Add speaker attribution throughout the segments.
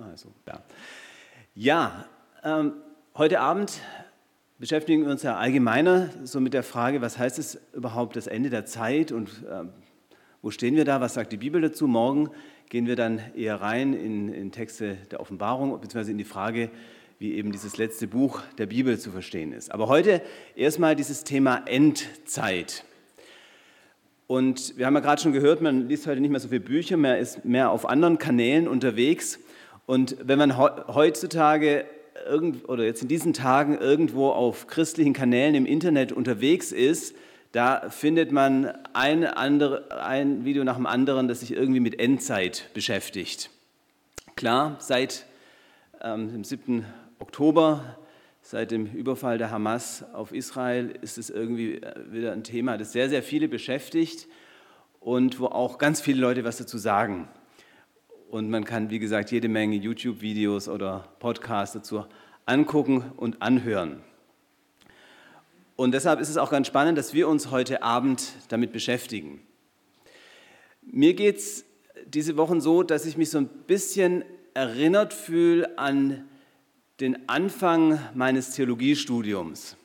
Speaker 1: Also, ja, ja ähm, heute Abend beschäftigen wir uns ja allgemeiner so mit der Frage, was heißt es überhaupt das Ende der Zeit und ähm, wo stehen wir da, was sagt die Bibel dazu. Morgen gehen wir dann eher rein in, in Texte der Offenbarung, beziehungsweise in die Frage, wie eben dieses letzte Buch der Bibel zu verstehen ist. Aber heute erstmal dieses Thema Endzeit. Und wir haben ja gerade schon gehört, man liest heute nicht mehr so viele Bücher, man ist mehr auf anderen Kanälen unterwegs. Und wenn man heutzutage irgend, oder jetzt in diesen Tagen irgendwo auf christlichen Kanälen im Internet unterwegs ist, da findet man ein, andere, ein Video nach dem anderen, das sich irgendwie mit Endzeit beschäftigt. Klar, seit ähm, dem 7. Oktober, seit dem Überfall der Hamas auf Israel, ist es irgendwie äh, wieder ein Thema, das sehr, sehr viele beschäftigt und wo auch ganz viele Leute was dazu sagen. Und man kann, wie gesagt, jede Menge YouTube-Videos oder Podcasts dazu angucken und anhören. Und deshalb ist es auch ganz spannend, dass wir uns heute Abend damit beschäftigen. Mir geht es diese Wochen so, dass ich mich so ein bisschen erinnert fühle an den Anfang meines Theologiestudiums.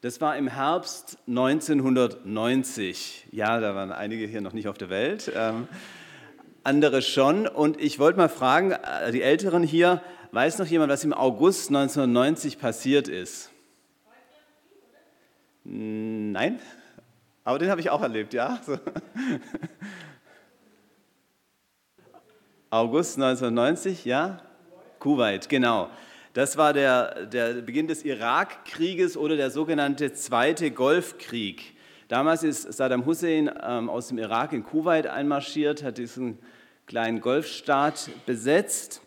Speaker 1: Das war im Herbst 1990. Ja, da waren einige hier noch nicht auf der Welt. Andere schon. Und ich wollte mal fragen, äh, die Älteren hier, weiß noch jemand, was im August 1990 passiert ist? Nein? Aber den habe ich auch erlebt, ja. So. August 1990, ja? Kuwait, genau. Das war der, der Beginn des Irakkrieges oder der sogenannte Zweite Golfkrieg. Damals ist Saddam Hussein ähm, aus dem Irak in Kuwait einmarschiert, hat diesen kleinen Golfstaat besetzt.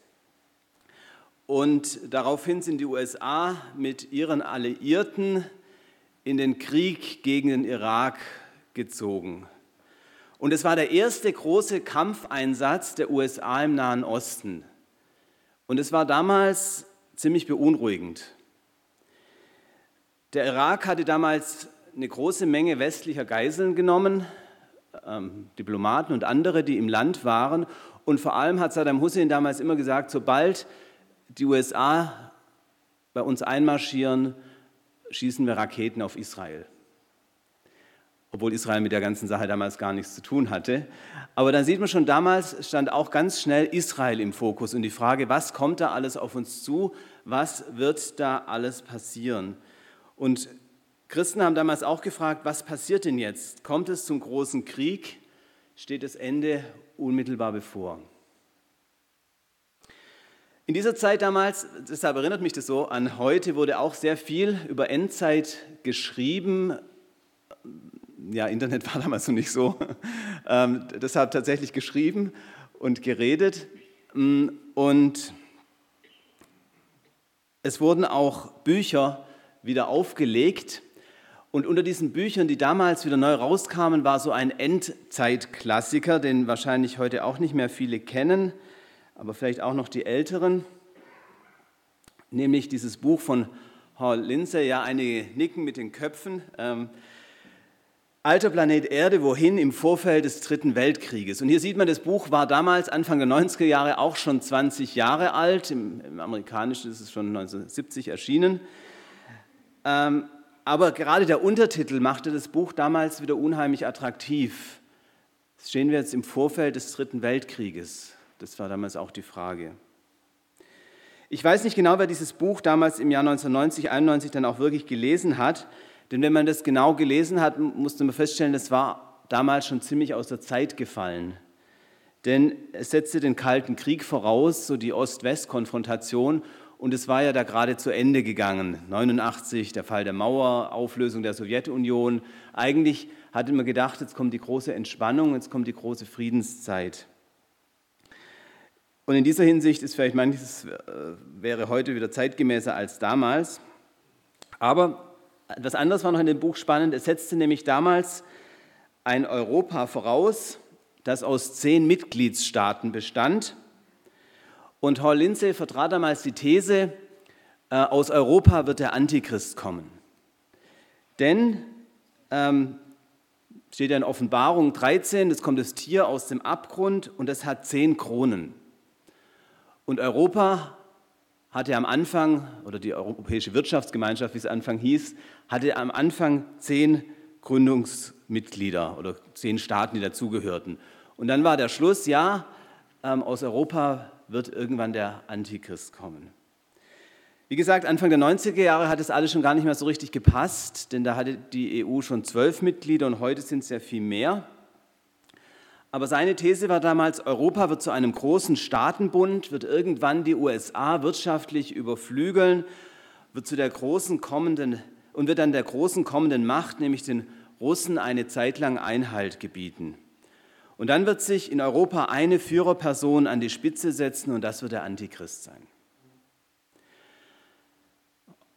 Speaker 1: Und daraufhin sind die USA mit ihren Alliierten in den Krieg gegen den Irak gezogen. Und es war der erste große Kampfeinsatz der USA im Nahen Osten. Und es war damals ziemlich beunruhigend. Der Irak hatte damals eine große Menge westlicher Geiseln genommen, ähm, Diplomaten und andere, die im Land waren. Und vor allem hat Saddam Hussein damals immer gesagt, sobald die USA bei uns einmarschieren, schießen wir Raketen auf Israel. Obwohl Israel mit der ganzen Sache damals gar nichts zu tun hatte. Aber dann sieht man schon, damals stand auch ganz schnell Israel im Fokus und die Frage, was kommt da alles auf uns zu? Was wird da alles passieren? Und Christen haben damals auch gefragt, was passiert denn jetzt? Kommt es zum großen Krieg? Steht das Ende unmittelbar bevor? In dieser Zeit damals, deshalb erinnert mich das so an heute, wurde auch sehr viel über Endzeit geschrieben. Ja, Internet war damals noch nicht so. Ähm, deshalb tatsächlich geschrieben und geredet. Und es wurden auch Bücher wieder aufgelegt. Und unter diesen Büchern, die damals wieder neu rauskamen, war so ein Endzeitklassiker, den wahrscheinlich heute auch nicht mehr viele kennen aber vielleicht auch noch die Älteren, nämlich dieses Buch von Hall Lindsay, ja, einige nicken mit den Köpfen. Ähm, Alter Planet Erde, wohin im Vorfeld des Dritten Weltkrieges. Und hier sieht man, das Buch war damals, Anfang der 90er Jahre, auch schon 20 Jahre alt. Im, im Amerikanischen ist es schon 1970 erschienen. Ähm, aber gerade der Untertitel machte das Buch damals wieder unheimlich attraktiv. Stehen wir jetzt im Vorfeld des Dritten Weltkrieges. Das war damals auch die Frage. Ich weiß nicht genau, wer dieses Buch damals im Jahr 1990, 91 dann auch wirklich gelesen hat, denn wenn man das genau gelesen hat, musste man feststellen, das war damals schon ziemlich aus der Zeit gefallen. Denn es setzte den Kalten Krieg voraus, so die Ost-West-Konfrontation, und es war ja da gerade zu Ende gegangen. 89, der Fall der Mauer, Auflösung der Sowjetunion. Eigentlich hatte man gedacht, jetzt kommt die große Entspannung, jetzt kommt die große Friedenszeit. Und in dieser Hinsicht ist vielleicht manches, äh, wäre heute wieder zeitgemäßer als damals. Aber etwas anderes war noch in dem Buch spannend. Es setzte nämlich damals ein Europa voraus, das aus zehn Mitgliedsstaaten bestand. Und Hall Lindsay vertrat damals die These, äh, aus Europa wird der Antichrist kommen. Denn ähm, steht ja in Offenbarung 13, es kommt das Tier aus dem Abgrund und es hat zehn Kronen. Und Europa hatte am Anfang, oder die Europäische Wirtschaftsgemeinschaft, wie es Anfang hieß, hatte am Anfang zehn Gründungsmitglieder oder zehn Staaten, die dazugehörten. Und dann war der Schluss, ja, ähm, aus Europa wird irgendwann der Antichrist kommen. Wie gesagt, Anfang der 90er Jahre hat es alles schon gar nicht mehr so richtig gepasst, denn da hatte die EU schon zwölf Mitglieder und heute sind es ja viel mehr. Aber seine These war damals, Europa wird zu einem großen Staatenbund, wird irgendwann die USA wirtschaftlich überflügeln, wird zu der großen kommenden und wird dann der großen kommenden Macht, nämlich den Russen, eine Zeit lang Einhalt gebieten. Und dann wird sich in Europa eine Führerperson an die Spitze setzen und das wird der Antichrist sein.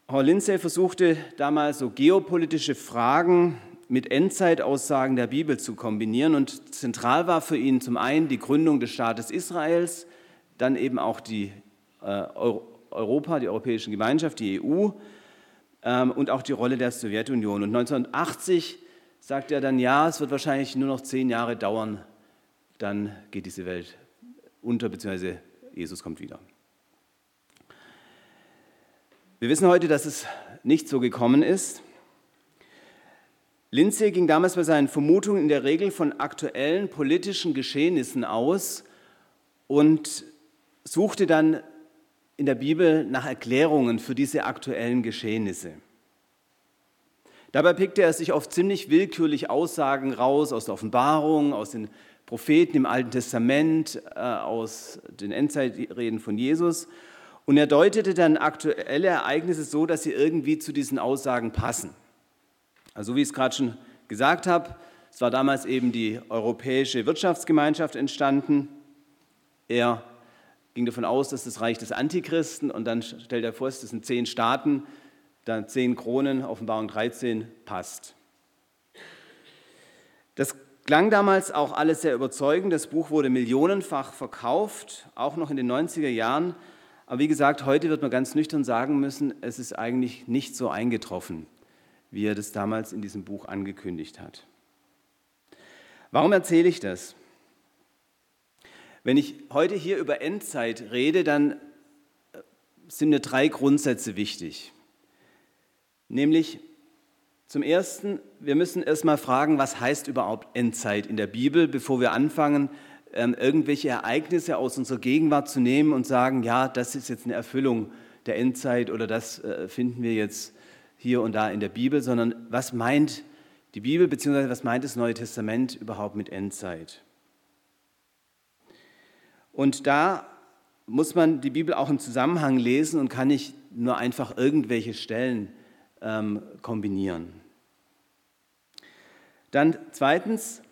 Speaker 1: Hall Lindsay versuchte damals so geopolitische Fragen mit Endzeitaussagen der Bibel zu kombinieren und zentral war für ihn zum einen die Gründung des Staates Israels, dann eben auch die äh, Europa, die Europäische Gemeinschaft, die EU ähm, und auch die Rolle der Sowjetunion. Und 1980 sagte er dann, ja, es wird wahrscheinlich nur noch zehn Jahre dauern, dann geht diese Welt unter, beziehungsweise Jesus kommt wieder. Wir wissen heute, dass es nicht so gekommen ist. Lindsay ging damals bei seinen Vermutungen in der Regel von aktuellen politischen Geschehnissen aus und suchte dann in der Bibel nach Erklärungen für diese aktuellen Geschehnisse. Dabei pickte er sich oft ziemlich willkürlich Aussagen raus aus der Offenbarung, aus den Propheten im Alten Testament, äh, aus den Endzeitreden von Jesus und er deutete dann aktuelle Ereignisse so, dass sie irgendwie zu diesen Aussagen passen. Also wie ich es gerade schon gesagt habe, es war damals eben die Europäische Wirtschaftsgemeinschaft entstanden. Er ging davon aus, dass das Reich des Antichristen und dann stellt er vor, das sind zehn Staaten, dann zehn Kronen, Offenbarung 13 passt. Das klang damals auch alles sehr überzeugend. Das Buch wurde millionenfach verkauft, auch noch in den 90er Jahren. Aber wie gesagt, heute wird man ganz nüchtern sagen müssen, es ist eigentlich nicht so eingetroffen, wie er das damals in diesem Buch angekündigt hat. Warum erzähle ich das? Wenn ich heute hier über Endzeit rede, dann äh, sind mir drei Grundsätze wichtig. Nämlich zum Ersten, wir müssen erstmal fragen, was heißt überhaupt Endzeit in der Bibel, bevor wir anfangen, ähm, irgendwelche Ereignisse aus unserer Gegenwart zu nehmen und sagen, ja, das ist jetzt eine Erfüllung der Endzeit oder das äh, finden wir jetzt hier und da in der Bibel, sondern was meint die Bibel bzw. was meint das Neue Testament überhaupt mit Endzeit? Und da muss man die Bibel auch im Zusammenhang lesen und kann nicht nur einfach irgendwelche Stellen ähm, kombinieren. Dann zweitens,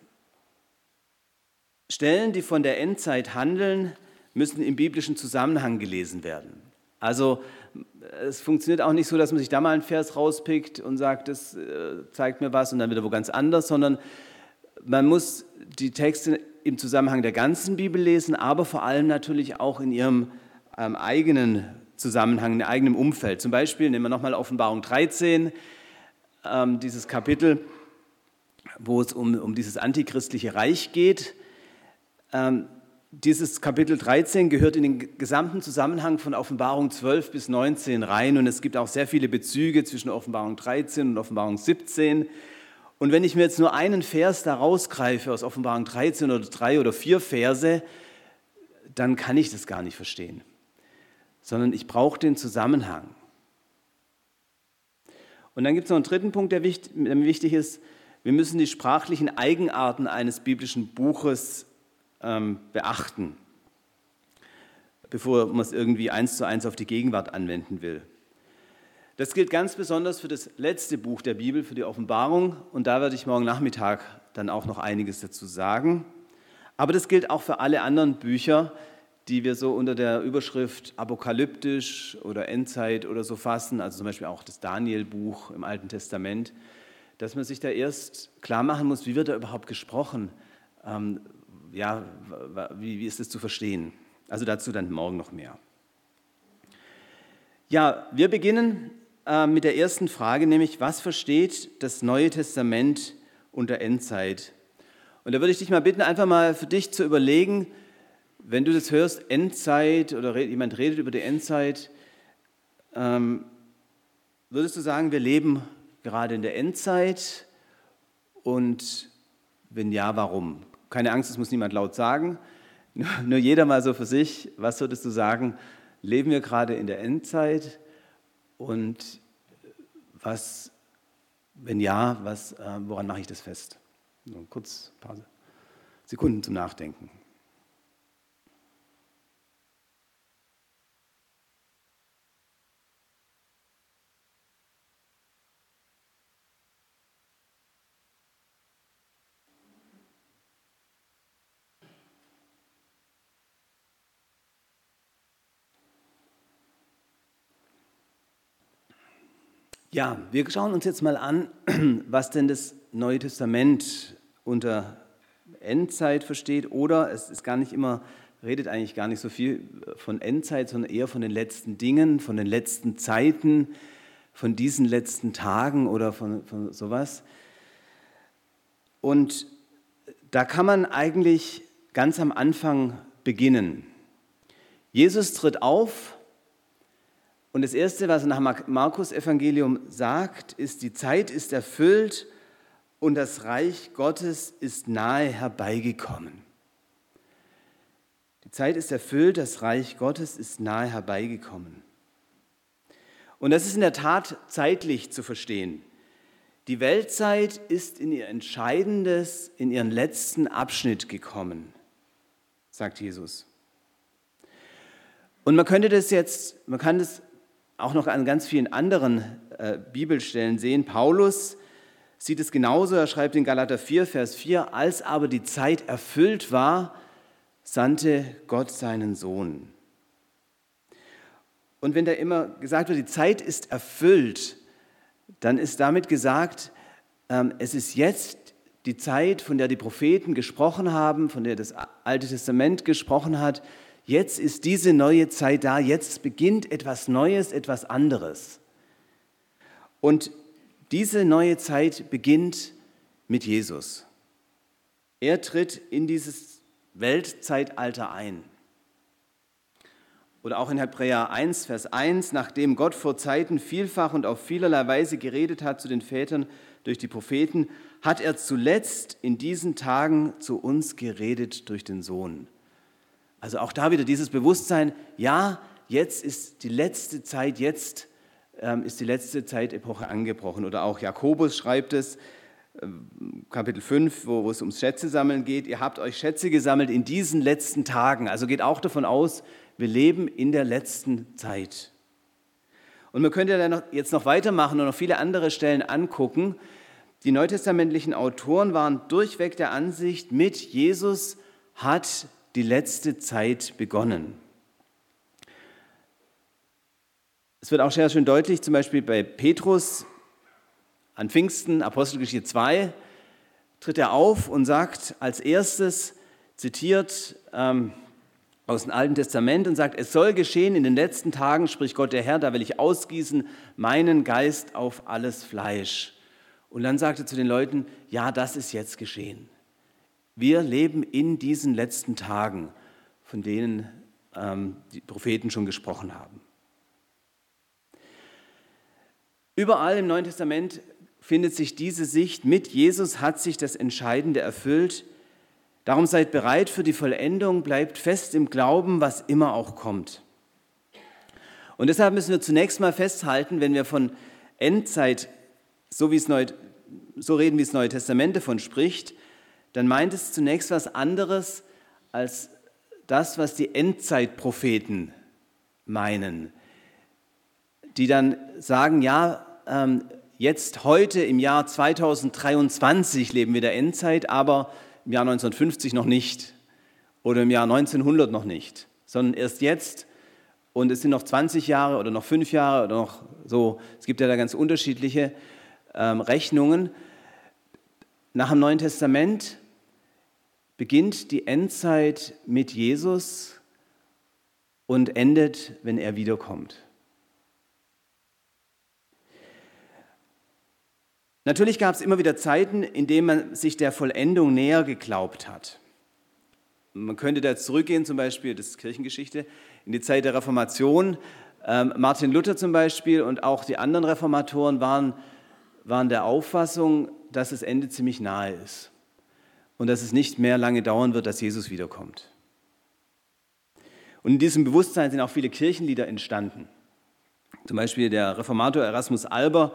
Speaker 1: Stellen, die von der Endzeit handeln, müssen im biblischen Zusammenhang gelesen werden. Also es funktioniert auch nicht so, dass man sich da mal einen Vers rauspickt und sagt, das äh, zeigt mir was und dann wieder wo ganz anders, sondern man muss die Texte im Zusammenhang der ganzen Bibel lesen, aber vor allem natürlich auch in ihrem ähm, eigenen Zusammenhang, in eigenem Umfeld. Zum Beispiel nehmen wir nochmal Offenbarung 13, ähm, dieses Kapitel, wo es um, um dieses antichristliche Reich geht. Ähm, dieses Kapitel 13 gehört in den gesamten Zusammenhang von Offenbarung 12 bis 19 rein und es gibt auch sehr viele Bezüge zwischen Offenbarung 13 und Offenbarung 17. Und wenn ich mir jetzt nur einen Vers da rausgreife aus Offenbarung 13 oder drei oder vier Verse, dann kann ich das gar nicht verstehen, sondern ich brauche den Zusammenhang. Und dann gibt es noch einen dritten Punkt, der wichtig ist. Wir müssen die sprachlichen Eigenarten eines biblischen Buches ähm, beachten, bevor man es irgendwie eins zu eins auf die Gegenwart anwenden will. Das gilt ganz besonders für das letzte Buch der Bibel, für die Offenbarung. Und da werde ich morgen Nachmittag dann auch noch einiges dazu sagen. Aber das gilt auch für alle anderen Bücher, die wir so unter der Überschrift apokalyptisch oder Endzeit oder so fassen, also zum Beispiel auch das Daniel-Buch im Alten Testament, dass man sich da erst klar machen muss, wie wird da überhaupt gesprochen? Ähm, ja, wie, wie ist es zu verstehen? Also dazu dann morgen noch mehr. Ja, wir beginnen äh, mit der ersten Frage, nämlich was versteht das Neue Testament unter Endzeit? Und da würde ich dich mal bitten, einfach mal für dich zu überlegen, wenn du das hörst, Endzeit oder jemand redet über die Endzeit, ähm, würdest du sagen, wir leben gerade in der Endzeit? Und wenn ja, warum? Keine Angst, das muss niemand laut sagen. Nur jeder mal so für sich. Was würdest du sagen? Leben wir gerade in der Endzeit? Und was, wenn ja, was, äh, woran mache ich das fest? Nur kurz Pause. Sekunden zum Nachdenken. Ja, wir schauen uns jetzt mal an, was denn das Neue Testament unter Endzeit versteht oder es ist gar nicht immer, redet eigentlich gar nicht so viel von Endzeit, sondern eher von den letzten Dingen, von den letzten Zeiten, von diesen letzten Tagen oder von, von sowas. Und da kann man eigentlich ganz am Anfang beginnen. Jesus tritt auf und das Erste, was er nach Markus Evangelium sagt, ist, die Zeit ist erfüllt und das Reich Gottes ist nahe herbeigekommen. Die Zeit ist erfüllt, das Reich Gottes ist nahe herbeigekommen. Und das ist in der Tat zeitlich zu verstehen. Die Weltzeit ist in ihr Entscheidendes, in ihren letzten Abschnitt gekommen, sagt Jesus. Und man könnte das jetzt, man kann das auch noch an ganz vielen anderen äh, Bibelstellen sehen. Paulus sieht es genauso, er schreibt in Galater 4, Vers 4, als aber die Zeit erfüllt war, sandte Gott seinen Sohn. Und wenn da immer gesagt wird, die Zeit ist erfüllt, dann ist damit gesagt, ähm, es ist jetzt die Zeit, von der die Propheten gesprochen haben, von der das Alte Testament gesprochen hat, Jetzt ist diese neue Zeit da, jetzt beginnt etwas Neues, etwas anderes. Und diese neue Zeit beginnt mit Jesus. Er tritt in dieses Weltzeitalter ein. Oder auch in Hebräer 1, Vers 1, nachdem Gott vor Zeiten vielfach und auf vielerlei Weise geredet hat zu den Vätern durch die Propheten, hat er zuletzt in diesen Tagen zu uns geredet durch den Sohn. Also auch da wieder dieses Bewusstsein, ja, jetzt ist die letzte Zeit, jetzt ähm, ist die letzte Zeitepoche angebrochen. Oder auch Jakobus schreibt es, ähm, Kapitel 5, wo, wo es ums Schätze sammeln geht. Ihr habt euch Schätze gesammelt in diesen letzten Tagen. Also geht auch davon aus, wir leben in der letzten Zeit. Und man könnte dann jetzt noch weitermachen und noch viele andere Stellen angucken. Die neutestamentlichen Autoren waren durchweg der Ansicht, mit Jesus hat die letzte Zeit begonnen. Es wird auch sehr schön deutlich, zum Beispiel bei Petrus an Pfingsten, Apostelgeschichte 2, tritt er auf und sagt als erstes, zitiert ähm, aus dem Alten Testament und sagt, es soll geschehen in den letzten Tagen, spricht Gott der Herr, da will ich ausgießen meinen Geist auf alles Fleisch. Und dann sagt er zu den Leuten, ja, das ist jetzt geschehen. Wir leben in diesen letzten Tagen, von denen ähm, die Propheten schon gesprochen haben. Überall im Neuen Testament findet sich diese Sicht, mit Jesus hat sich das Entscheidende erfüllt. Darum seid bereit für die Vollendung, bleibt fest im Glauben, was immer auch kommt. Und deshalb müssen wir zunächst mal festhalten, wenn wir von Endzeit, so, wie es Neu, so reden, wie das Neue Testament davon spricht, dann meint es zunächst was anderes als das, was die Endzeitpropheten meinen, die dann sagen, ja, ähm, jetzt heute im Jahr 2023 leben wir der Endzeit, aber im Jahr 1950 noch nicht oder im Jahr 1900 noch nicht, sondern erst jetzt und es sind noch 20 Jahre oder noch 5 Jahre oder noch so, es gibt ja da ganz unterschiedliche ähm, Rechnungen. Nach dem Neuen Testament beginnt die Endzeit mit Jesus und endet, wenn er wiederkommt. Natürlich gab es immer wieder Zeiten, in denen man sich der Vollendung näher geglaubt hat. Man könnte da zurückgehen, zum Beispiel, das ist Kirchengeschichte, in die Zeit der Reformation. Ähm, Martin Luther zum Beispiel und auch die anderen Reformatoren waren, waren der Auffassung, dass das Ende ziemlich nahe ist und dass es nicht mehr lange dauern wird, dass Jesus wiederkommt. Und in diesem Bewusstsein sind auch viele Kirchenlieder entstanden. Zum Beispiel der Reformator Erasmus Alber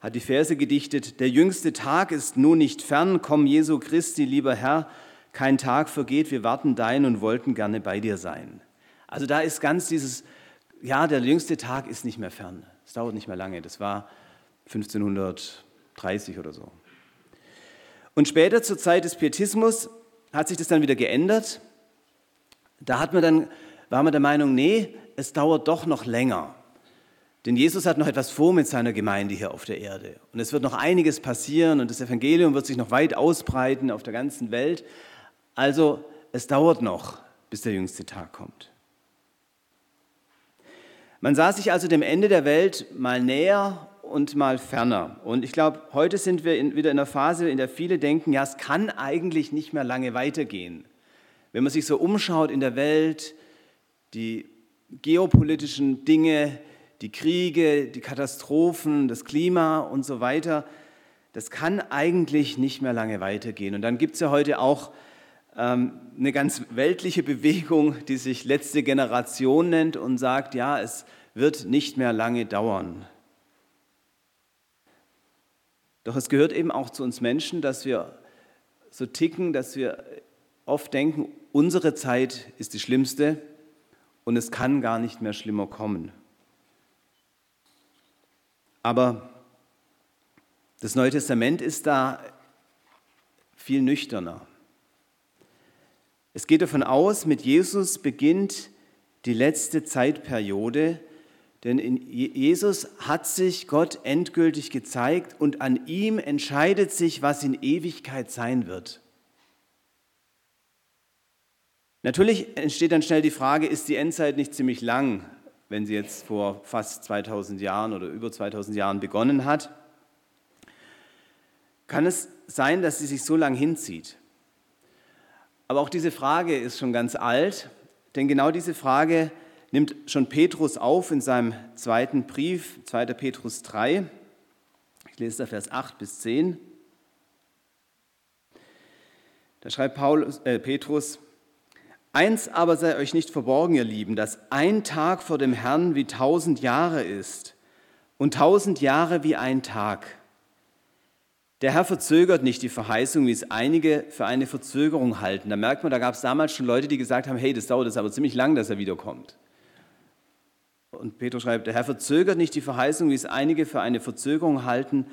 Speaker 1: hat die Verse gedichtet, der jüngste Tag ist nun nicht fern, komm Jesu Christi, lieber Herr, kein Tag vergeht, wir warten dein und wollten gerne bei dir sein. Also da ist ganz dieses, ja, der jüngste Tag ist nicht mehr fern. Es dauert nicht mehr lange. Das war 1530 oder so. Und später zur Zeit des Pietismus hat sich das dann wieder geändert. Da hat man dann, war man der Meinung, nee, es dauert doch noch länger. Denn Jesus hat noch etwas vor mit seiner Gemeinde hier auf der Erde. Und es wird noch einiges passieren und das Evangelium wird sich noch weit ausbreiten auf der ganzen Welt. Also es dauert noch, bis der jüngste Tag kommt. Man sah sich also dem Ende der Welt mal näher und mal ferner. Und ich glaube, heute sind wir in, wieder in einer Phase, in der viele denken, ja, es kann eigentlich nicht mehr lange weitergehen. Wenn man sich so umschaut in der Welt, die geopolitischen Dinge, die Kriege, die Katastrophen, das Klima und so weiter, das kann eigentlich nicht mehr lange weitergehen. Und dann gibt es ja heute auch ähm, eine ganz weltliche Bewegung, die sich letzte Generation nennt und sagt, ja, es wird nicht mehr lange dauern. Doch es gehört eben auch zu uns Menschen, dass wir so ticken, dass wir oft denken, unsere Zeit ist die schlimmste und es kann gar nicht mehr schlimmer kommen. Aber das Neue Testament ist da viel nüchterner. Es geht davon aus, mit Jesus beginnt die letzte Zeitperiode, denn in Jesus hat sich Gott endgültig gezeigt und an ihm entscheidet sich, was in Ewigkeit sein wird. Natürlich entsteht dann schnell die Frage, ist die Endzeit nicht ziemlich lang, wenn sie jetzt vor fast 2000 Jahren oder über 2000 Jahren begonnen hat? Kann es sein, dass sie sich so lang hinzieht? Aber auch diese Frage ist schon ganz alt, denn genau diese Frage nimmt schon Petrus auf in seinem zweiten Brief, 2. Petrus 3. Ich lese da Vers 8 bis 10. Da schreibt Paulus, äh, Petrus, Eins aber sei euch nicht verborgen, ihr Lieben, dass ein Tag vor dem Herrn wie tausend Jahre ist und tausend Jahre wie ein Tag. Der Herr verzögert nicht die Verheißung, wie es einige für eine Verzögerung halten. Da merkt man, da gab es damals schon Leute, die gesagt haben, hey, das dauert jetzt aber ziemlich lang, dass er wiederkommt. Und Petrus schreibt, der Herr verzögert nicht die Verheißung, wie es einige für eine Verzögerung halten,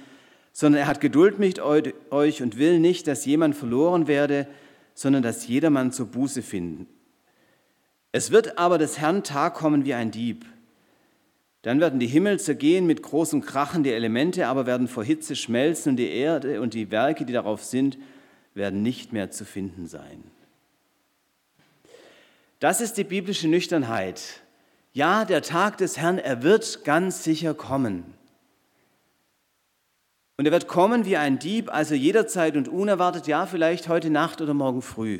Speaker 1: sondern er hat Geduld mit euch und will nicht, dass jemand verloren werde, sondern dass jedermann zur Buße finden. Es wird aber des Herrn Tag kommen wie ein Dieb. Dann werden die Himmel zergehen mit großem Krachen, die Elemente aber werden vor Hitze schmelzen und die Erde und die Werke, die darauf sind, werden nicht mehr zu finden sein. Das ist die biblische Nüchternheit. Ja, der Tag des Herrn, er wird ganz sicher kommen. Und er wird kommen wie ein Dieb, also jederzeit und unerwartet, ja, vielleicht heute Nacht oder morgen früh.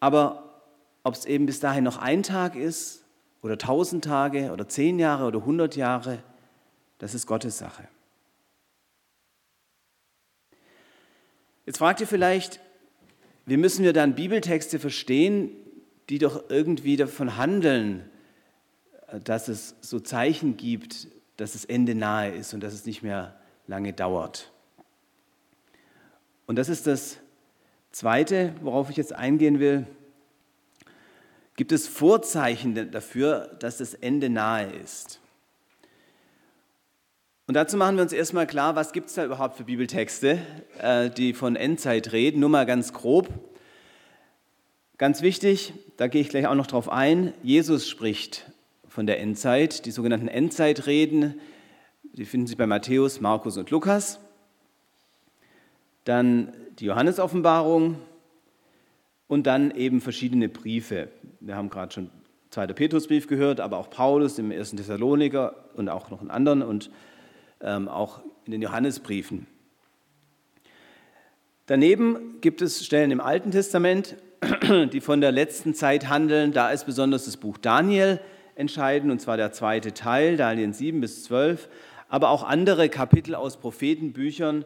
Speaker 1: Aber ob es eben bis dahin noch ein Tag ist oder tausend Tage oder zehn Jahre oder hundert Jahre, das ist Gottes Sache. Jetzt fragt ihr vielleicht, wie müssen wir dann Bibeltexte verstehen, die doch irgendwie davon handeln, dass es so Zeichen gibt, dass das Ende nahe ist und dass es nicht mehr lange dauert. Und das ist das Zweite, worauf ich jetzt eingehen will. Gibt es Vorzeichen dafür, dass das Ende nahe ist? Und dazu machen wir uns erstmal klar, was gibt es da überhaupt für Bibeltexte, äh, die von Endzeit reden. Nur mal ganz grob. Ganz wichtig, da gehe ich gleich auch noch drauf ein, Jesus spricht von der Endzeit. Die sogenannten Endzeitreden, die finden sich bei Matthäus, Markus und Lukas. Dann die Johannesoffenbarung und dann eben verschiedene Briefe. Wir haben gerade schon 2. Petrusbrief gehört, aber auch Paulus im 1. Thessaloniker und auch noch in anderen und ähm, auch in den Johannesbriefen. Daneben gibt es Stellen im Alten Testament, die von der letzten Zeit handeln. Da ist besonders das Buch Daniel entscheidend, und zwar der zweite Teil, Daniel 7 bis 12, aber auch andere Kapitel aus Prophetenbüchern,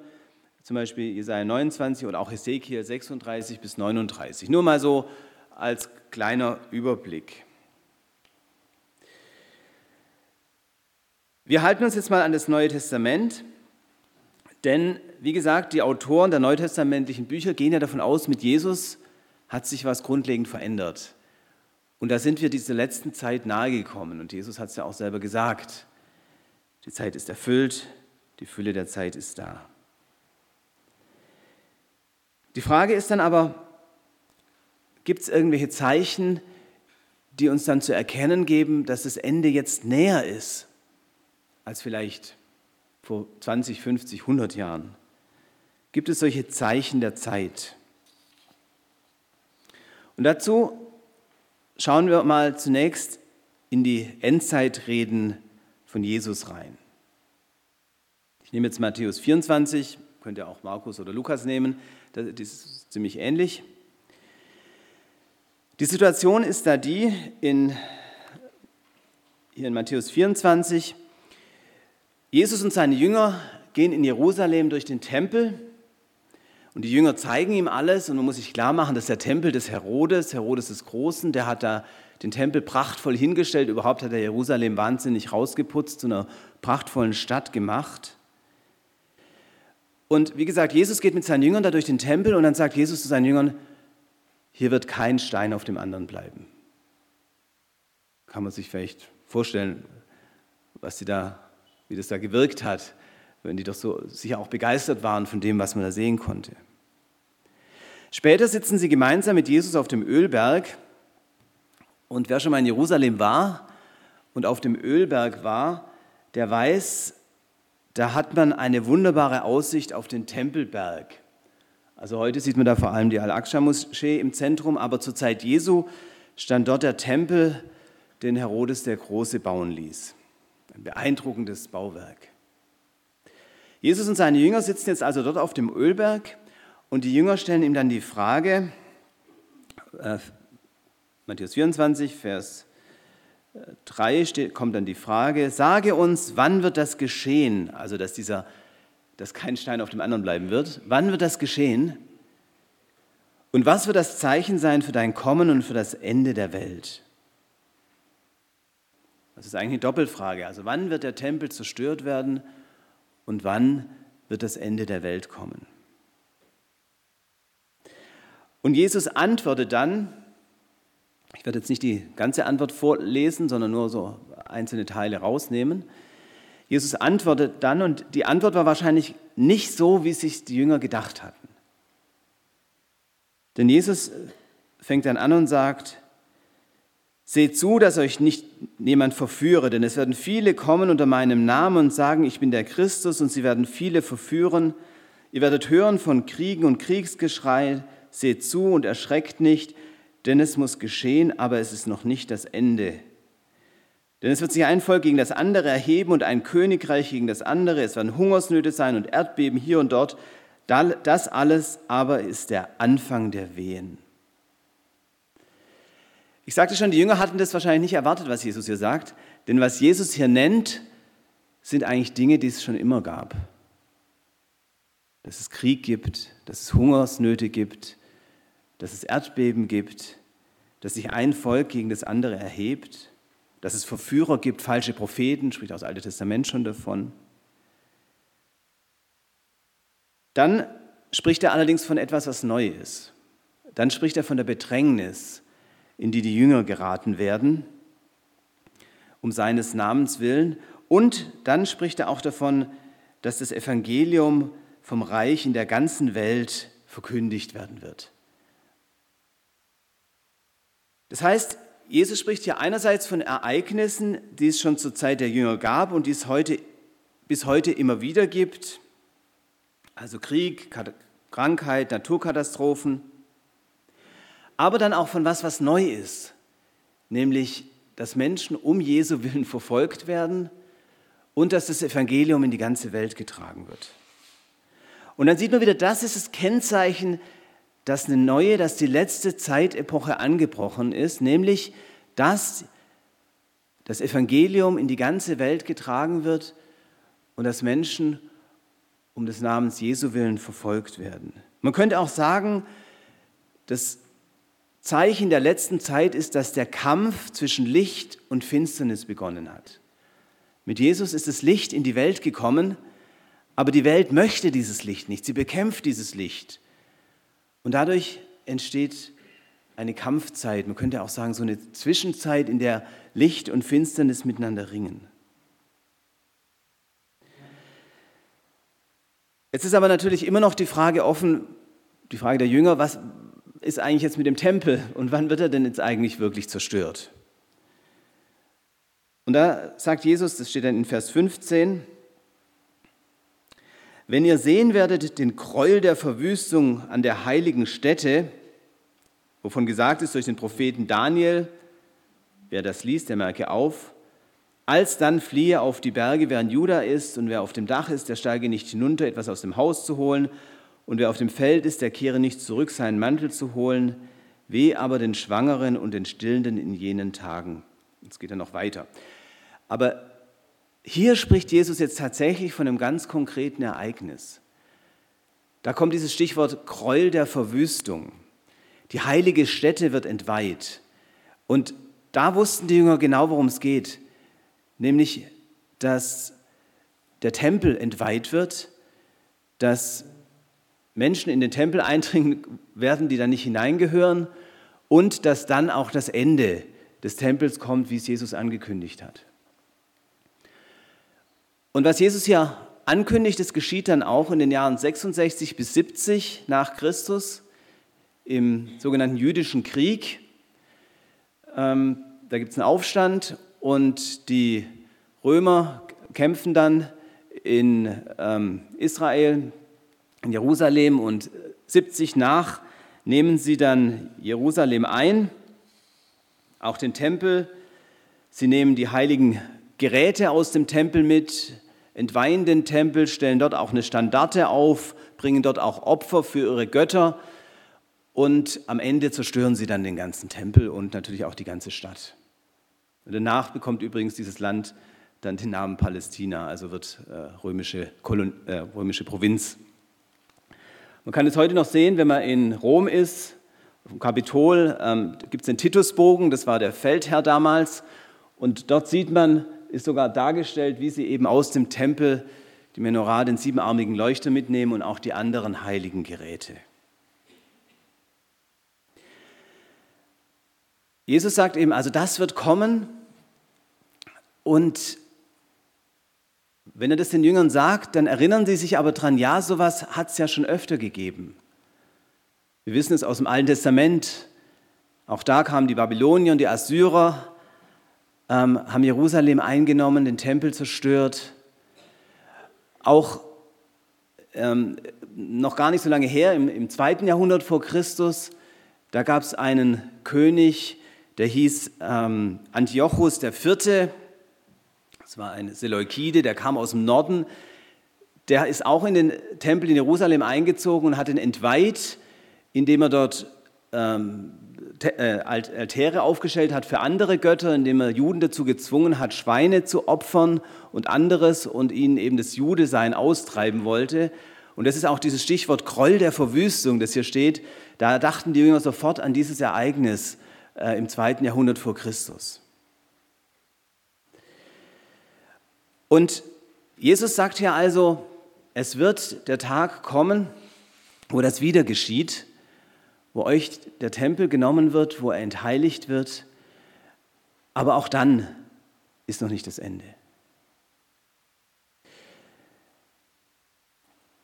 Speaker 1: zum Beispiel Jesaja 29 oder auch Hesekiel 36 bis 39. Nur mal so als kleiner Überblick. Wir halten uns jetzt mal an das Neue Testament, denn wie gesagt, die Autoren der neutestamentlichen Bücher gehen ja davon aus, mit Jesus hat sich was grundlegend verändert. Und da sind wir dieser letzten Zeit nahegekommen. Und Jesus hat es ja auch selber gesagt. Die Zeit ist erfüllt, die Fülle der Zeit ist da. Die Frage ist dann aber, gibt es irgendwelche Zeichen, die uns dann zu erkennen geben, dass das Ende jetzt näher ist als vielleicht vor 20, 50, 100 Jahren? Gibt es solche Zeichen der Zeit? Und dazu schauen wir mal zunächst in die Endzeitreden von Jesus rein. Ich nehme jetzt Matthäus 24, könnt ihr auch Markus oder Lukas nehmen, das ist ziemlich ähnlich. Die Situation ist da die, in, hier in Matthäus 24, Jesus und seine Jünger gehen in Jerusalem durch den Tempel und die Jünger zeigen ihm alles und man muss sich klar machen, dass der Tempel des Herodes, Herodes des Großen, der hat da den Tempel prachtvoll hingestellt. Überhaupt hat er Jerusalem wahnsinnig rausgeputzt, zu einer prachtvollen Stadt gemacht. Und wie gesagt, Jesus geht mit seinen Jüngern da durch den Tempel und dann sagt Jesus zu seinen Jüngern, hier wird kein Stein auf dem anderen bleiben. Kann man sich vielleicht vorstellen, was sie da, wie das da gewirkt hat wenn die doch so sicher auch begeistert waren von dem, was man da sehen konnte. Später sitzen sie gemeinsam mit Jesus auf dem Ölberg und wer schon mal in Jerusalem war und auf dem Ölberg war, der weiß, da hat man eine wunderbare Aussicht auf den Tempelberg. Also heute sieht man da vor allem die Al-Aqsa-Moschee im Zentrum, aber zur Zeit Jesu stand dort der Tempel, den Herodes der Große bauen ließ. Ein beeindruckendes Bauwerk. Jesus und seine Jünger sitzen jetzt also dort auf dem Ölberg und die Jünger stellen ihm dann die Frage, äh, Matthäus 24, Vers 3 äh, steht, kommt dann die Frage, sage uns, wann wird das geschehen? Also, dass, dieser, dass kein Stein auf dem anderen bleiben wird. Wann wird das geschehen? Und was wird das Zeichen sein für dein Kommen und für das Ende der Welt? Das ist eigentlich eine Doppelfrage. Also wann wird der Tempel zerstört werden und wann wird das Ende der Welt kommen? Und Jesus antwortet dann, ich werde jetzt nicht die ganze Antwort vorlesen, sondern nur so einzelne Teile rausnehmen. Jesus antwortet dann und die Antwort war wahrscheinlich nicht so, wie sich die Jünger gedacht hatten. Denn Jesus fängt dann an und sagt, Seht zu, dass euch nicht jemand verführe, denn es werden viele kommen unter meinem Namen und sagen, ich bin der Christus, und sie werden viele verführen. Ihr werdet hören von Kriegen und Kriegsgeschrei. Seht zu und erschreckt nicht, denn es muss geschehen, aber es ist noch nicht das Ende. Denn es wird sich ein Volk gegen das andere erheben und ein Königreich gegen das andere. Es werden Hungersnöte sein und Erdbeben hier und dort. Das alles aber ist der Anfang der Wehen. Ich sagte schon, die Jünger hatten das wahrscheinlich nicht erwartet, was Jesus hier sagt, denn was Jesus hier nennt, sind eigentlich Dinge, die es schon immer gab. Dass es Krieg gibt, dass es Hungersnöte gibt, dass es Erdbeben gibt, dass sich ein Volk gegen das andere erhebt, dass es Verführer gibt, falsche Propheten, spricht das Alte Testament schon davon. Dann spricht er allerdings von etwas, was neu ist. Dann spricht er von der Bedrängnis, in die die Jünger geraten werden, um seines Namens willen. Und dann spricht er auch davon, dass das Evangelium vom Reich in der ganzen Welt verkündigt werden wird. Das heißt, Jesus spricht hier einerseits von Ereignissen, die es schon zur Zeit der Jünger gab und die es heute, bis heute immer wieder gibt, also Krieg, Krankheit, Naturkatastrophen aber dann auch von was, was neu ist, nämlich, dass Menschen um Jesu Willen verfolgt werden und dass das Evangelium in die ganze Welt getragen wird. Und dann sieht man wieder, das ist das Kennzeichen dass eine neue, dass die letzte Zeitepoche angebrochen ist, nämlich dass das Evangelium in die ganze Welt getragen wird und dass Menschen um des Namens Jesu willen verfolgt werden. Man könnte auch sagen, das Zeichen der letzten Zeit ist, dass der Kampf zwischen Licht und Finsternis begonnen hat. Mit Jesus ist das Licht in die Welt gekommen, aber die Welt möchte dieses Licht nicht. Sie bekämpft dieses Licht. Und dadurch entsteht eine Kampfzeit, man könnte auch sagen, so eine Zwischenzeit, in der Licht und Finsternis miteinander ringen. Jetzt ist aber natürlich immer noch die Frage offen, die Frage der Jünger, was ist eigentlich jetzt mit dem Tempel und wann wird er denn jetzt eigentlich wirklich zerstört? Und da sagt Jesus, das steht dann in Vers 15, wenn ihr sehen werdet den Gräuel der Verwüstung an der heiligen Stätte, wovon gesagt ist durch den Propheten Daniel, wer das liest, der merke auf, Alsdann fliehe auf die Berge, während Juda ist, und wer auf dem Dach ist, der steige nicht hinunter, etwas aus dem Haus zu holen, und wer auf dem Feld ist, der kehre nicht zurück, seinen Mantel zu holen. Weh aber den Schwangeren und den Stillenden in jenen Tagen. Jetzt geht er noch weiter. Aber hier spricht Jesus jetzt tatsächlich von einem ganz konkreten Ereignis. Da kommt dieses Stichwort Gräuel der Verwüstung. Die heilige Stätte wird entweiht. Und da wussten die Jünger genau, worum es geht. Nämlich, dass der Tempel entweiht wird, dass Menschen in den Tempel eindringen werden, die da nicht hineingehören und dass dann auch das Ende des Tempels kommt, wie es Jesus angekündigt hat. Und was Jesus hier ankündigt, das geschieht dann auch in den Jahren 66 bis 70 nach Christus im sogenannten jüdischen Krieg. Ähm, da gibt es einen Aufstand und die Römer kämpfen dann in ähm, Israel, in Jerusalem und 70 nach nehmen sie dann Jerusalem ein, auch den Tempel. Sie nehmen die heiligen Geräte aus dem Tempel mit, entweihen den Tempel, stellen dort auch eine Standarte auf, bringen dort auch Opfer für ihre Götter und am Ende zerstören sie dann den ganzen Tempel und natürlich auch die ganze Stadt. Und danach bekommt übrigens dieses Land dann den Namen Palästina, also wird äh, römische, Kolon äh, römische Provinz. Man kann es heute noch sehen, wenn man in Rom ist, dem Kapitol ähm, gibt es den Titusbogen, das war der Feldherr damals. Und dort sieht man, ist sogar dargestellt, wie sie eben aus dem Tempel die Menorah, den siebenarmigen Leuchter mitnehmen und auch die anderen heiligen Geräte. Jesus sagt eben, also das wird kommen und wenn er das den Jüngern sagt, dann erinnern sie sich aber dran, ja, sowas hat es ja schon öfter gegeben. Wir wissen es aus dem Alten Testament. Auch da kamen die Babylonier und die Assyrer, ähm, haben Jerusalem eingenommen, den Tempel zerstört. Auch ähm, noch gar nicht so lange her, im, im zweiten Jahrhundert vor Christus, da gab es einen König, der hieß ähm, Antiochus IV. Das war ein Seleukide, der kam aus dem Norden. Der ist auch in den Tempel in Jerusalem eingezogen und hat ihn entweiht, indem er dort ähm, äh, Altäre aufgestellt hat für andere Götter, indem er Juden dazu gezwungen hat, Schweine zu opfern und anderes und ihnen eben das Judesein austreiben wollte. Und das ist auch dieses Stichwort Groll der Verwüstung, das hier steht. Da dachten die Jünger sofort an dieses Ereignis äh, im zweiten Jahrhundert vor Christus. Und Jesus sagt hier also, es wird der Tag kommen, wo das wieder geschieht, wo euch der Tempel genommen wird, wo er entheiligt wird. Aber auch dann ist noch nicht das Ende.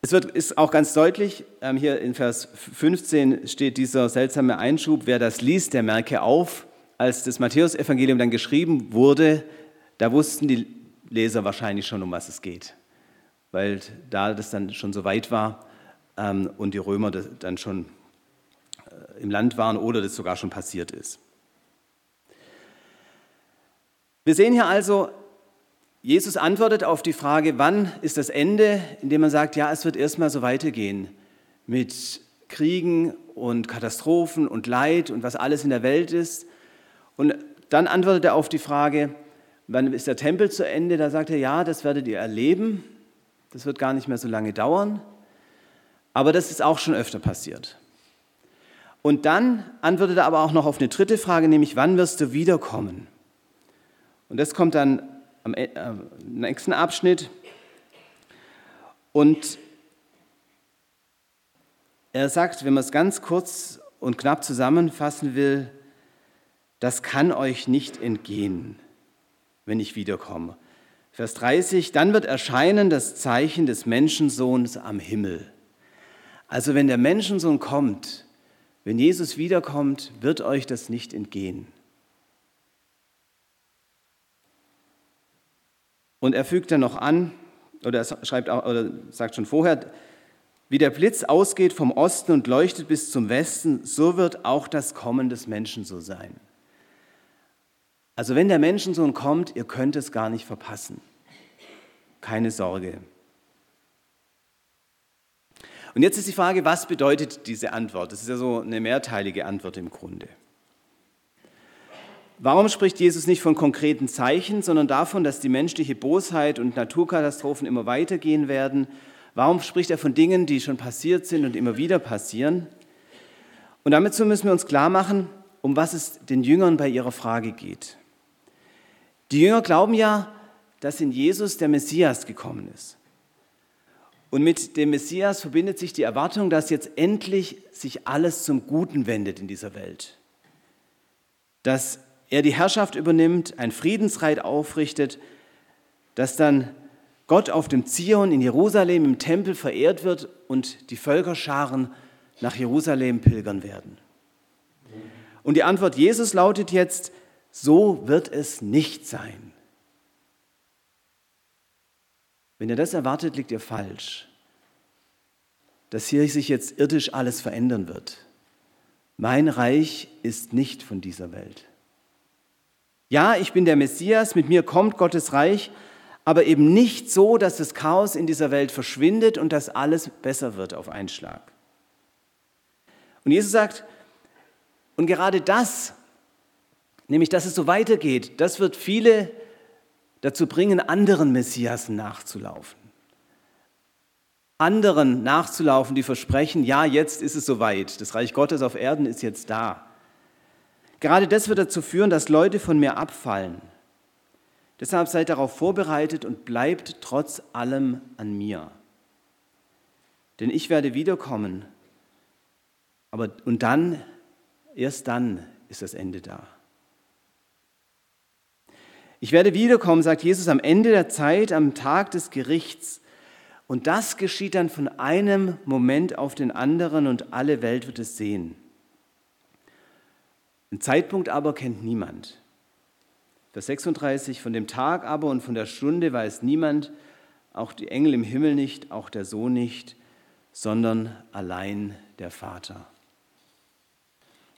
Speaker 1: Es wird, ist auch ganz deutlich, ähm, hier in Vers 15 steht dieser seltsame Einschub, wer das liest, der merke auf, als das Matthäusevangelium dann geschrieben wurde, da wussten die Leser wahrscheinlich schon, um was es geht, weil da das dann schon so weit war ähm, und die Römer dann schon äh, im Land waren oder das sogar schon passiert ist. Wir sehen hier also, Jesus antwortet auf die Frage, wann ist das Ende, indem er sagt, ja, es wird erstmal so weitergehen mit Kriegen und Katastrophen und Leid und was alles in der Welt ist. Und dann antwortet er auf die Frage, wann ist der Tempel zu Ende? Da sagt er, ja, das werdet ihr erleben. Das wird gar nicht mehr so lange dauern. Aber das ist auch schon öfter passiert. Und dann antwortet er aber auch noch auf eine dritte Frage, nämlich wann wirst du wiederkommen? Und das kommt dann am äh, nächsten Abschnitt. Und er sagt, wenn man es ganz kurz und knapp zusammenfassen will, das kann euch nicht entgehen, wenn ich wiederkomme. Vers 30, dann wird erscheinen das Zeichen des Menschensohns am Himmel. Also wenn der Menschensohn kommt, wenn Jesus wiederkommt, wird euch das nicht entgehen. Und er fügt dann noch an, oder er schreibt auch, oder sagt schon vorher, wie der Blitz ausgeht vom Osten und leuchtet bis zum Westen, so wird auch das Kommen des Menschen so sein. Also wenn der Menschensohn kommt, ihr könnt es gar nicht verpassen. Keine Sorge. Und jetzt ist die Frage, was bedeutet diese Antwort? Das ist ja so eine mehrteilige Antwort im Grunde. Warum spricht Jesus nicht von konkreten Zeichen, sondern davon, dass die menschliche Bosheit und Naturkatastrophen immer weitergehen werden? Warum spricht er von Dingen, die schon passiert sind und immer wieder passieren? Und damit müssen wir uns klar machen, um was es den Jüngern bei ihrer Frage geht. Die Jünger glauben ja, dass in Jesus der Messias gekommen ist. Und mit dem Messias verbindet sich die Erwartung, dass jetzt endlich sich alles zum Guten wendet in dieser Welt. Dass er die Herrschaft übernimmt, ein Friedensreit aufrichtet, dass dann Gott auf dem Zion in Jerusalem im Tempel verehrt wird und die Völkerscharen nach Jerusalem pilgern werden. Und die Antwort Jesus lautet jetzt, so wird es nicht sein. Wenn ihr das erwartet, liegt ihr falsch, dass hier sich jetzt irdisch alles verändern wird. Mein Reich ist nicht von dieser Welt. Ja, ich bin der Messias, mit mir kommt Gottes Reich, aber eben nicht so, dass das Chaos in dieser Welt verschwindet und dass alles besser wird auf einen Schlag. Und Jesus sagt, und gerade das, nämlich dass es so weitergeht, das wird viele dazu bringen, anderen Messiasen nachzulaufen. Anderen nachzulaufen, die versprechen, ja, jetzt ist es soweit, das Reich Gottes auf Erden ist jetzt da. Gerade das wird dazu führen, dass Leute von mir abfallen. Deshalb seid darauf vorbereitet und bleibt trotz allem an mir. Denn ich werde wiederkommen, aber und dann, erst dann ist das Ende da. Ich werde wiederkommen, sagt Jesus, am Ende der Zeit, am Tag des Gerichts. Und das geschieht dann von einem Moment auf den anderen und alle Welt wird es sehen. Den Zeitpunkt aber kennt niemand. Vers 36, von dem Tag aber und von der Stunde weiß niemand, auch die Engel im Himmel nicht, auch der Sohn nicht, sondern allein der Vater.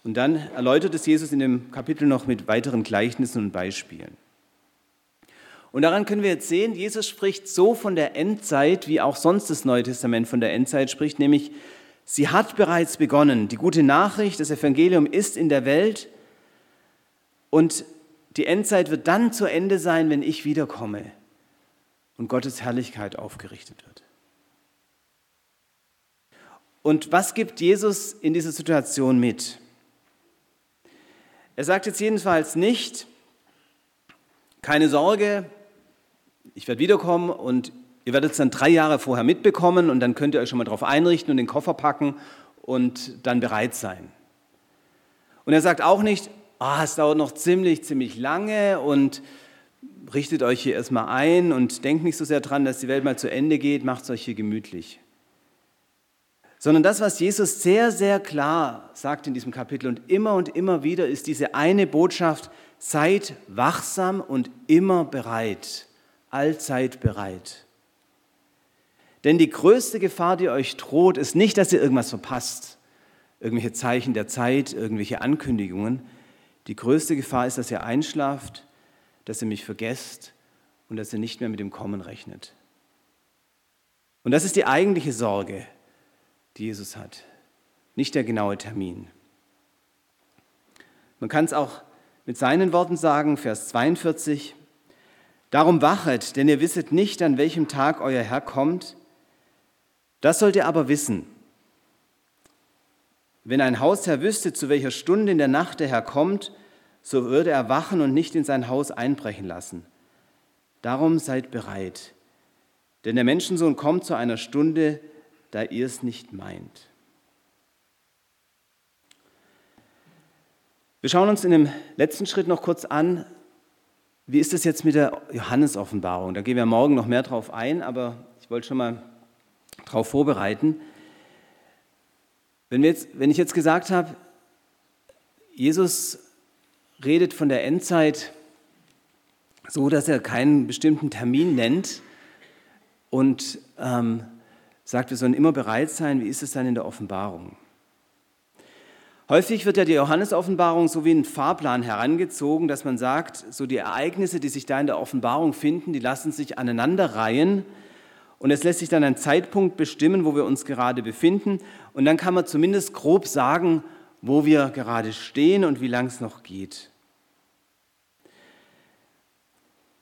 Speaker 1: Und dann erläutert es Jesus in dem Kapitel noch mit weiteren Gleichnissen und Beispielen. Und daran können wir jetzt sehen, Jesus spricht so von der Endzeit, wie auch sonst das Neue Testament von der Endzeit spricht, nämlich sie hat bereits begonnen. Die gute Nachricht, das Evangelium ist in der Welt und die Endzeit wird dann zu Ende sein, wenn ich wiederkomme und Gottes Herrlichkeit aufgerichtet wird. Und was gibt Jesus in dieser Situation mit? Er sagt jetzt jedenfalls nicht, keine Sorge, ich werde wiederkommen und ihr werdet es dann drei Jahre vorher mitbekommen und dann könnt ihr euch schon mal darauf einrichten und den Koffer packen und dann bereit sein. Und er sagt auch nicht, oh, es dauert noch ziemlich, ziemlich lange und richtet euch hier erstmal ein und denkt nicht so sehr dran, dass die Welt mal zu Ende geht, macht es euch hier gemütlich. Sondern das, was Jesus sehr, sehr klar sagt in diesem Kapitel und immer und immer wieder, ist diese eine Botschaft, seid wachsam und immer bereit allzeit bereit. Denn die größte Gefahr, die euch droht, ist nicht, dass ihr irgendwas verpasst, irgendwelche Zeichen der Zeit, irgendwelche Ankündigungen. Die größte Gefahr ist, dass ihr einschlaft, dass ihr mich vergesst und dass ihr nicht mehr mit dem Kommen rechnet. Und das ist die eigentliche Sorge, die Jesus hat. nicht der genaue Termin. Man kann es auch mit seinen Worten sagen, Vers 42, Darum wachet, denn ihr wisset nicht, an welchem Tag euer Herr kommt. Das sollt ihr aber wissen. Wenn ein Hausherr wüsste, zu welcher Stunde in der Nacht der Herr kommt, so würde er wachen und nicht in sein Haus einbrechen lassen. Darum seid bereit, denn der Menschensohn kommt zu einer Stunde, da ihr es nicht meint. Wir schauen uns in dem letzten Schritt noch kurz an, wie ist es jetzt mit der Johannesoffenbarung? Da gehen wir morgen noch mehr drauf ein, aber ich wollte schon mal darauf vorbereiten. Wenn, jetzt, wenn ich jetzt gesagt habe, Jesus redet von der Endzeit so, dass er keinen bestimmten Termin nennt und ähm, sagt, wir sollen immer bereit sein, wie ist es dann in der Offenbarung? Häufig wird ja die Johannesoffenbarung so wie ein Fahrplan herangezogen, dass man sagt, so die Ereignisse, die sich da in der Offenbarung finden, die lassen sich aneinanderreihen und es lässt sich dann ein Zeitpunkt bestimmen, wo wir uns gerade befinden und dann kann man zumindest grob sagen, wo wir gerade stehen und wie lang es noch geht.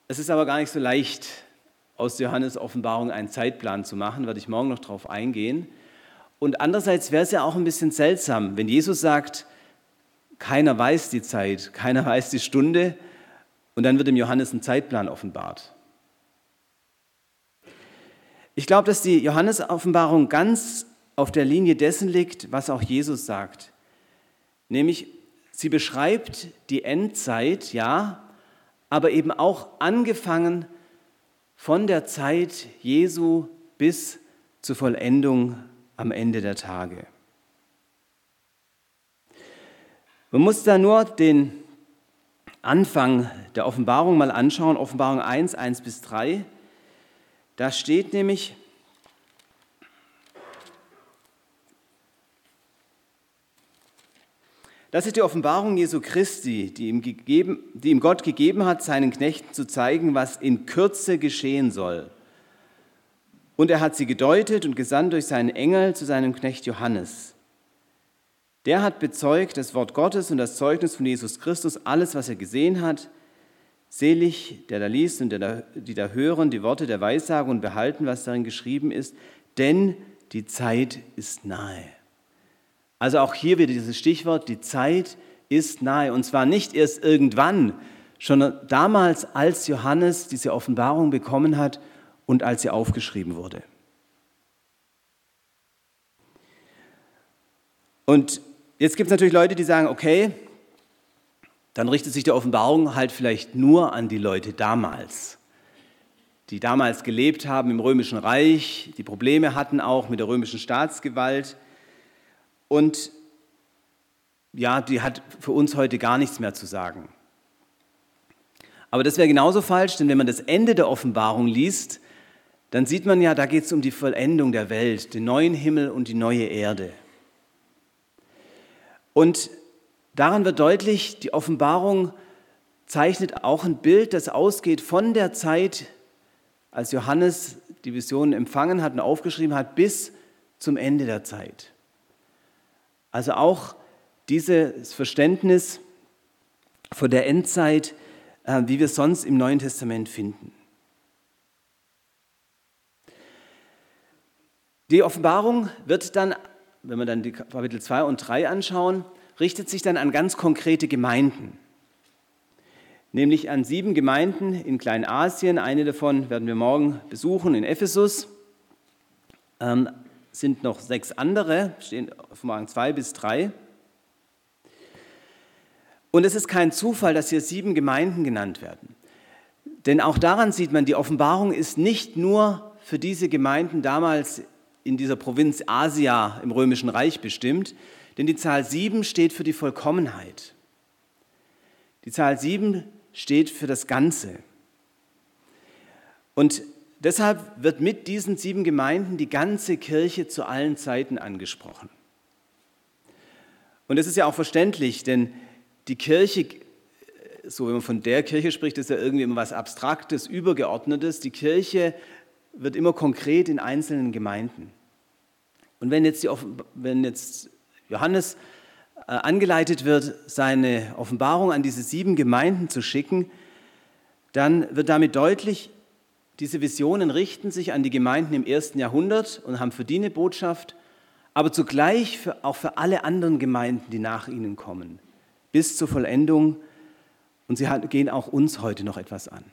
Speaker 1: Es ist aber gar nicht so leicht, aus der Johannes-Offenbarung einen Zeitplan zu machen, werde ich morgen noch darauf eingehen. Und andererseits wäre es ja auch ein bisschen seltsam, wenn Jesus sagt, keiner weiß die Zeit, keiner weiß die Stunde und dann wird dem Johannes ein Zeitplan offenbart. Ich glaube, dass die Johannes-Offenbarung ganz auf der Linie dessen liegt, was auch Jesus sagt. Nämlich, sie beschreibt die Endzeit, ja, aber eben auch angefangen von der Zeit Jesu bis zur Vollendung am Ende der Tage. Man muss da nur den Anfang der Offenbarung mal anschauen, Offenbarung 1, 1 bis 3. Da steht nämlich, Das ist die Offenbarung Jesu Christi, die ihm, gegeben, die ihm Gott gegeben hat, seinen Knechten zu zeigen, was in Kürze geschehen soll. Und er hat sie gedeutet und gesandt durch seinen Engel zu seinem Knecht Johannes. Der hat bezeugt das Wort Gottes und das Zeugnis von Jesus Christus, alles, was er gesehen hat. Selig, der da liest und der da, die da hören die Worte der Weissage und behalten, was darin geschrieben ist, denn die Zeit ist nahe. Also auch hier wieder dieses Stichwort, die Zeit ist nahe. Und zwar nicht erst irgendwann, schon damals, als Johannes diese Offenbarung bekommen hat und als sie aufgeschrieben wurde. Und jetzt gibt es natürlich Leute, die sagen, okay, dann richtet sich die Offenbarung halt vielleicht nur an die Leute damals, die damals gelebt haben im römischen Reich, die Probleme hatten auch mit der römischen Staatsgewalt. Und ja, die hat für uns heute gar nichts mehr zu sagen. Aber das wäre genauso falsch, denn wenn man das Ende der Offenbarung liest, dann sieht man ja, da geht es um die Vollendung der Welt, den neuen Himmel und die neue Erde. Und daran wird deutlich, die Offenbarung zeichnet auch ein Bild, das ausgeht von der Zeit, als Johannes die Vision empfangen hat und aufgeschrieben hat, bis zum Ende der Zeit. Also auch dieses Verständnis von der Endzeit, äh, wie wir es sonst im Neuen Testament finden. Die Offenbarung wird dann, wenn wir dann die Kapitel 2 und 3 anschauen, richtet sich dann an ganz konkrete Gemeinden. Nämlich an sieben Gemeinden in Kleinasien. Eine davon werden wir morgen besuchen in Ephesus. Ähm, sind noch sechs andere, stehen Offenbarung 2 bis 3. Und es ist kein Zufall, dass hier sieben Gemeinden genannt werden. Denn auch daran sieht man, die Offenbarung ist nicht nur für diese Gemeinden damals in dieser Provinz Asia im Römischen Reich bestimmt, denn die Zahl 7 steht für die Vollkommenheit. Die Zahl 7 steht für das Ganze. Und deshalb wird mit diesen sieben Gemeinden die ganze Kirche zu allen Zeiten angesprochen. Und das ist ja auch verständlich, denn die Kirche, so wenn man von der Kirche spricht, ist ja irgendwie immer was Abstraktes, Übergeordnetes. Die Kirche wird immer konkret in einzelnen Gemeinden. Und wenn jetzt, die, wenn jetzt Johannes äh, angeleitet wird, seine Offenbarung an diese sieben Gemeinden zu schicken, dann wird damit deutlich, diese Visionen richten sich an die Gemeinden im ersten Jahrhundert und haben für die eine Botschaft, aber zugleich für, auch für alle anderen Gemeinden, die nach ihnen kommen, bis zur Vollendung. Und sie gehen auch uns heute noch etwas an.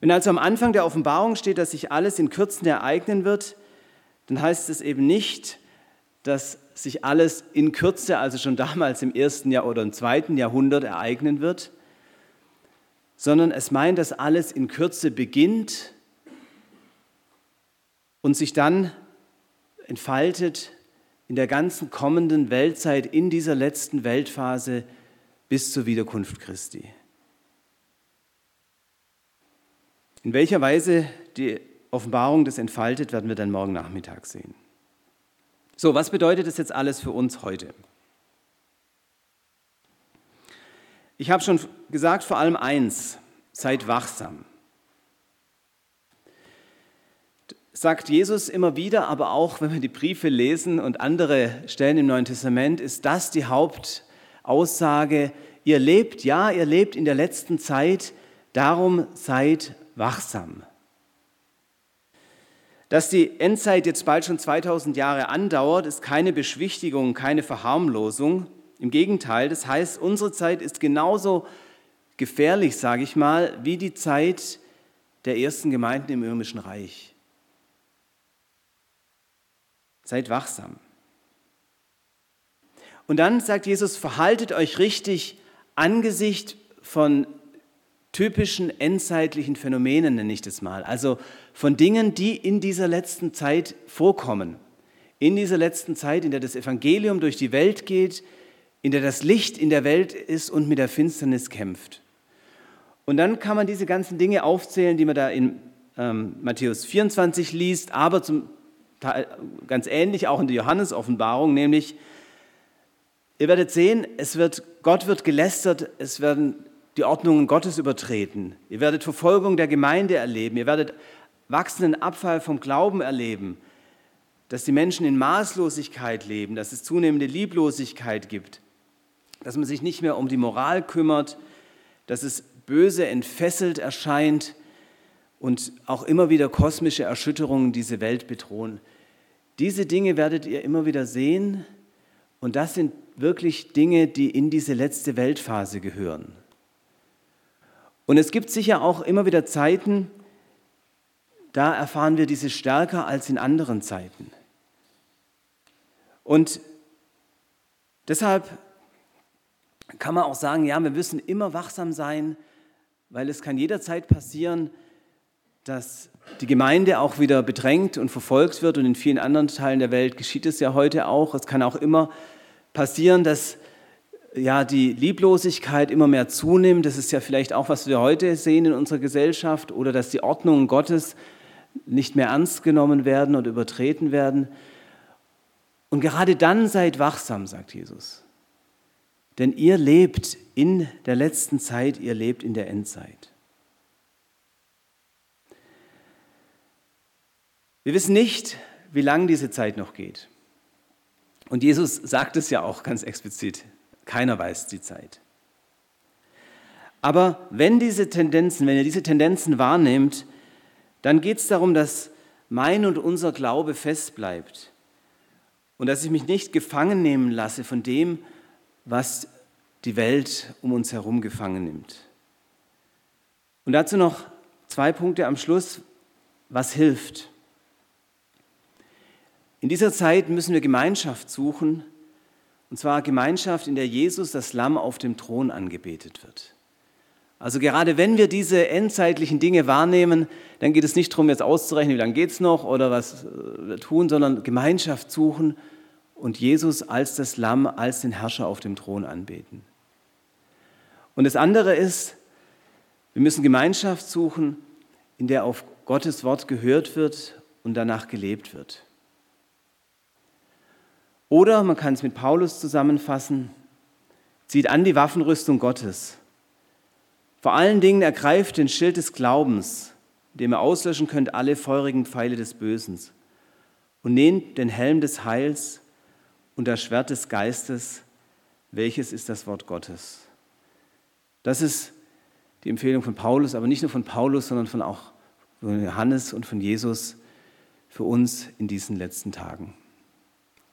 Speaker 1: Wenn also am Anfang der Offenbarung steht, dass sich alles in Kürzen ereignen wird, dann heißt es eben nicht, dass sich alles in Kürze, also schon damals im ersten Jahr oder im zweiten Jahrhundert ereignen wird, sondern es meint, dass alles in Kürze beginnt und sich dann entfaltet in der ganzen kommenden Weltzeit, in dieser letzten Weltphase bis zur Wiederkunft Christi. In welcher Weise die Offenbarung das entfaltet, werden wir dann morgen Nachmittag sehen. So, was bedeutet das jetzt alles für uns heute? Ich habe schon gesagt, vor allem eins, seid wachsam. Sagt Jesus immer wieder, aber auch wenn wir die Briefe lesen und andere Stellen im Neuen Testament, ist das die Hauptaussage. Ihr lebt, ja, ihr lebt in der letzten Zeit, darum seid wachsam. Dass die Endzeit jetzt bald schon 2000 Jahre andauert, ist keine Beschwichtigung, keine Verharmlosung. Im Gegenteil, das heißt, unsere Zeit ist genauso gefährlich, sage ich mal, wie die Zeit der ersten Gemeinden im Römischen Reich. Seid wachsam. Und dann sagt Jesus, verhaltet euch richtig angesichts von typischen endzeitlichen Phänomenen, nenne ich das mal. Also von Dingen, die in dieser letzten Zeit vorkommen. In dieser letzten Zeit, in der das Evangelium durch die Welt geht, in der das Licht in der Welt ist und mit der Finsternis kämpft. Und dann kann man diese ganzen Dinge aufzählen, die man da in ähm, Matthäus 24 liest, aber zum Teil, ganz ähnlich auch in der Johannes-Offenbarung, nämlich, ihr werdet sehen, es wird, Gott wird gelästert, es werden die Ordnungen Gottes übertreten. Ihr werdet Verfolgung der Gemeinde erleben. Ihr werdet wachsenden Abfall vom Glauben erleben. Dass die Menschen in Maßlosigkeit leben, dass es zunehmende Lieblosigkeit gibt, dass man sich nicht mehr um die Moral kümmert, dass es böse entfesselt erscheint und auch immer wieder kosmische Erschütterungen diese Welt bedrohen. Diese Dinge werdet ihr immer wieder sehen und das sind wirklich Dinge, die in diese letzte Weltphase gehören. Und es gibt sicher auch immer wieder Zeiten, da erfahren wir diese stärker als in anderen Zeiten. Und deshalb kann man auch sagen, ja, wir müssen immer wachsam sein, weil es kann jederzeit passieren, dass die Gemeinde auch wieder bedrängt und verfolgt wird und in vielen anderen Teilen der Welt geschieht es ja heute auch. Es kann auch immer passieren, dass ja, die Lieblosigkeit immer mehr zunimmt. Das ist ja vielleicht auch, was wir heute sehen in unserer Gesellschaft, oder dass die Ordnungen Gottes nicht mehr ernst genommen werden oder übertreten werden. Und gerade dann seid wachsam, sagt Jesus. Denn ihr lebt in der letzten Zeit, ihr lebt in der Endzeit. Wir wissen nicht, wie lange diese Zeit noch geht. Und Jesus sagt es ja auch ganz explizit. Keiner weiß die Zeit. Aber wenn diese Tendenzen, wenn ihr diese Tendenzen wahrnehmt, dann geht es darum, dass mein und unser Glaube fest bleibt und dass ich mich nicht gefangen nehmen lasse von dem, was die Welt um uns herum gefangen nimmt. Und dazu noch zwei Punkte am Schluss, was hilft. In dieser Zeit müssen wir Gemeinschaft suchen, und zwar Gemeinschaft, in der Jesus, das Lamm, auf dem Thron angebetet wird. Also gerade wenn wir diese endzeitlichen Dinge wahrnehmen, dann geht es nicht darum, jetzt auszurechnen, wie lange geht es noch oder was äh, wir tun, sondern Gemeinschaft suchen und Jesus als das Lamm, als den Herrscher auf dem Thron anbeten. Und das andere ist, wir müssen Gemeinschaft suchen, in der auf Gottes Wort gehört wird und danach gelebt wird. Oder man kann es mit Paulus zusammenfassen, zieht an die Waffenrüstung Gottes. Vor allen Dingen ergreift den Schild des Glaubens, dem ihr auslöschen könnt alle feurigen Pfeile des Bösen. und nehmt den Helm des Heils und das Schwert des Geistes, welches ist das Wort Gottes. Das ist die Empfehlung von Paulus, aber nicht nur von Paulus, sondern von auch von Johannes und von Jesus für uns in diesen letzten Tagen.